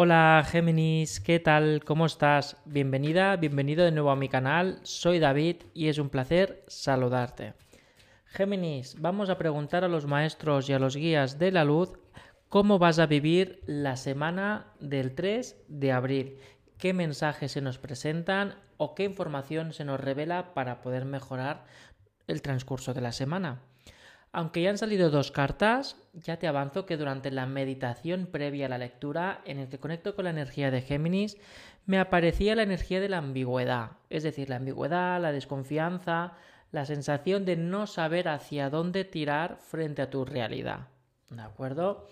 Hola Géminis, ¿qué tal? ¿Cómo estás? Bienvenida, bienvenido de nuevo a mi canal. Soy David y es un placer saludarte. Géminis, vamos a preguntar a los maestros y a los guías de la luz cómo vas a vivir la semana del 3 de abril, qué mensajes se nos presentan o qué información se nos revela para poder mejorar el transcurso de la semana. Aunque ya han salido dos cartas, ya te avanzo que durante la meditación previa a la lectura, en el que conecto con la energía de Géminis, me aparecía la energía de la ambigüedad, es decir, la ambigüedad, la desconfianza, la sensación de no saber hacia dónde tirar frente a tu realidad. ¿De acuerdo?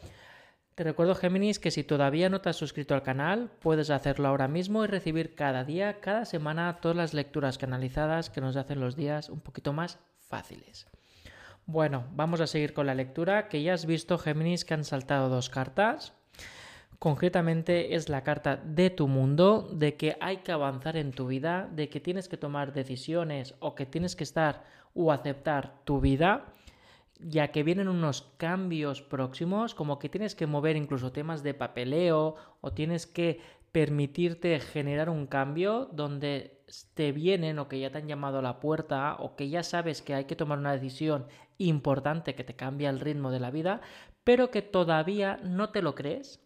Te recuerdo, Géminis, que si todavía no te has suscrito al canal, puedes hacerlo ahora mismo y recibir cada día, cada semana, todas las lecturas canalizadas que nos hacen los días un poquito más fáciles. Bueno, vamos a seguir con la lectura, que ya has visto, Géminis, que han saltado dos cartas. Concretamente es la carta de tu mundo, de que hay que avanzar en tu vida, de que tienes que tomar decisiones o que tienes que estar o aceptar tu vida, ya que vienen unos cambios próximos, como que tienes que mover incluso temas de papeleo o tienes que permitirte generar un cambio donde te vienen o que ya te han llamado a la puerta o que ya sabes que hay que tomar una decisión importante que te cambia el ritmo de la vida, pero que todavía no te lo crees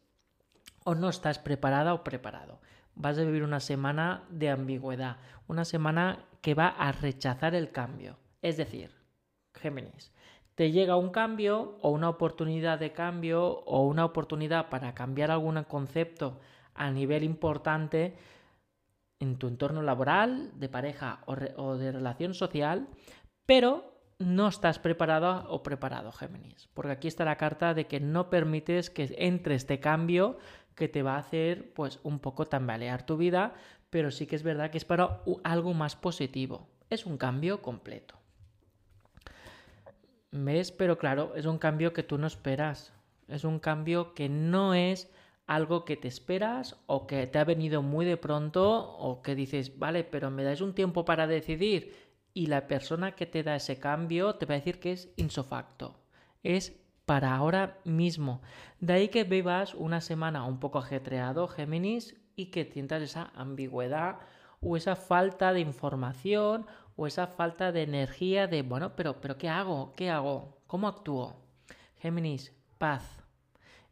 o no estás preparada o preparado. Vas a vivir una semana de ambigüedad, una semana que va a rechazar el cambio. Es decir, Géminis, te llega un cambio o una oportunidad de cambio o una oportunidad para cambiar algún concepto a nivel importante en tu entorno laboral, de pareja o, de relación social, pero no estás preparado o preparado, Géminis. Porque aquí está la carta de que no permites que entre este cambio que te va a hacer pues un poco tambalear tu vida, pero sí que es verdad que es para algo más positivo. Es un cambio completo. ¿Ves? Pero claro, es un cambio que tú no esperas. Es un cambio que no es algo que te esperas o que te ha venido muy de pronto o que dices, vale, pero me dais un tiempo para decidir y la persona que te da ese cambio te va a decir que es insofacto, es para ahora mismo. De ahí que vivas una semana un poco ajetreado, Géminis, y que sientas esa ambigüedad o esa falta de información o esa falta de energía de, bueno, pero, pero ¿qué hago? ¿Qué hago? ¿Cómo actúo? Géminis, paz.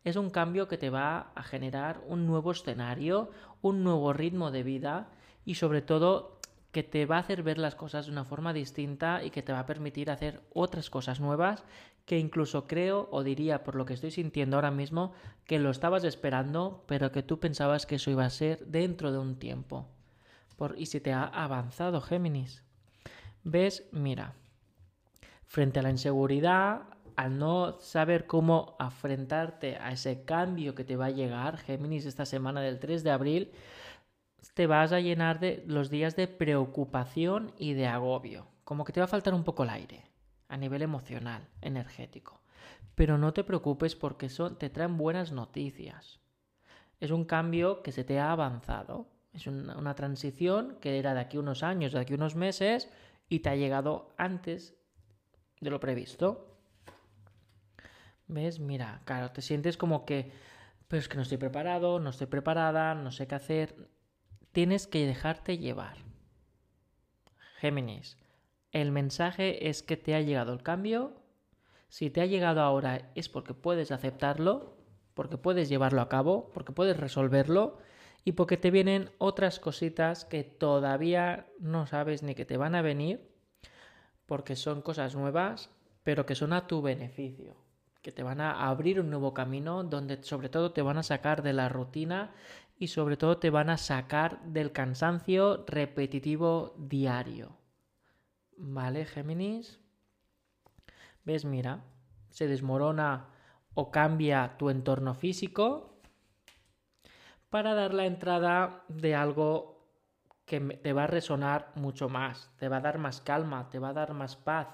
Es un cambio que te va a generar un nuevo escenario, un nuevo ritmo de vida y sobre todo que te va a hacer ver las cosas de una forma distinta y que te va a permitir hacer otras cosas nuevas que incluso creo o diría por lo que estoy sintiendo ahora mismo que lo estabas esperando pero que tú pensabas que eso iba a ser dentro de un tiempo. Por, y si te ha avanzado Géminis. ¿Ves? Mira. Frente a la inseguridad, al no saber cómo afrontarte a ese cambio que te va a llegar, Géminis, esta semana del 3 de abril, te vas a llenar de los días de preocupación y de agobio, como que te va a faltar un poco el aire a nivel emocional, energético. Pero no te preocupes porque te traen buenas noticias. Es un cambio que se te ha avanzado. Es una transición que era de aquí unos años, de aquí unos meses, y te ha llegado antes de lo previsto. ¿Ves? Mira, claro, te sientes como que, pero es que no estoy preparado, no estoy preparada, no sé qué hacer tienes que dejarte llevar. Géminis, el mensaje es que te ha llegado el cambio. Si te ha llegado ahora es porque puedes aceptarlo, porque puedes llevarlo a cabo, porque puedes resolverlo y porque te vienen otras cositas que todavía no sabes ni que te van a venir, porque son cosas nuevas, pero que son a tu beneficio, que te van a abrir un nuevo camino donde sobre todo te van a sacar de la rutina y sobre todo te van a sacar del cansancio repetitivo diario. ¿Vale, Géminis? ¿Ves? Mira, se desmorona o cambia tu entorno físico para dar la entrada de algo que te va a resonar mucho más, te va a dar más calma, te va a dar más paz.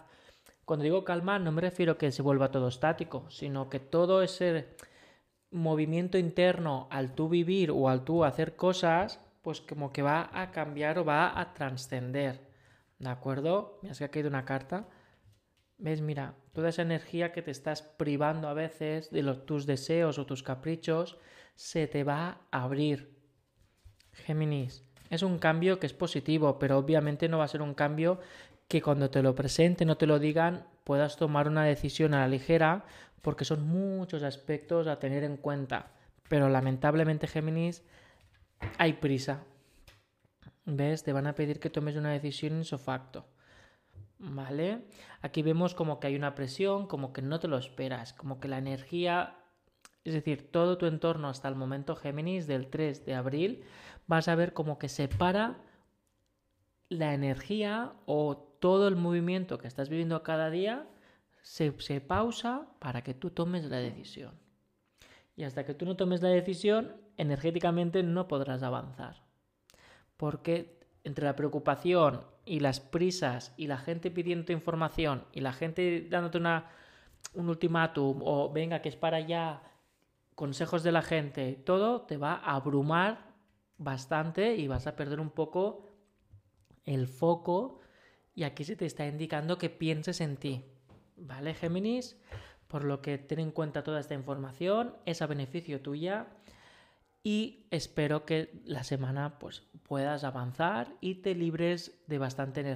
Cuando digo calma no me refiero a que se vuelva todo estático, sino que todo ese movimiento interno al tú vivir o al tú hacer cosas, pues como que va a cambiar o va a trascender. ¿De acuerdo? Mira, que ha caído una carta. ¿Ves? Mira, toda esa energía que te estás privando a veces de los, tus deseos o tus caprichos, se te va a abrir. Géminis, es un cambio que es positivo, pero obviamente no va a ser un cambio que cuando te lo presenten o te lo digan puedas tomar una decisión a la ligera porque son muchos aspectos a tener en cuenta. Pero lamentablemente, Géminis, hay prisa. ¿Ves? Te van a pedir que tomes una decisión facto. ¿Vale? Aquí vemos como que hay una presión, como que no te lo esperas, como que la energía, es decir, todo tu entorno hasta el momento Géminis del 3 de abril, vas a ver como que separa la energía o todo el movimiento que estás viviendo cada día se, se pausa para que tú tomes la decisión. Y hasta que tú no tomes la decisión, energéticamente no podrás avanzar. Porque entre la preocupación y las prisas y la gente pidiendo información y la gente dándote una, un ultimátum o venga que es para allá, consejos de la gente, todo te va a abrumar bastante y vas a perder un poco el foco y aquí se te está indicando que pienses en ti. ¿Vale, Géminis? Por lo que ten en cuenta toda esta información, es a beneficio tuya y espero que la semana pues, puedas avanzar y te libres de bastante energía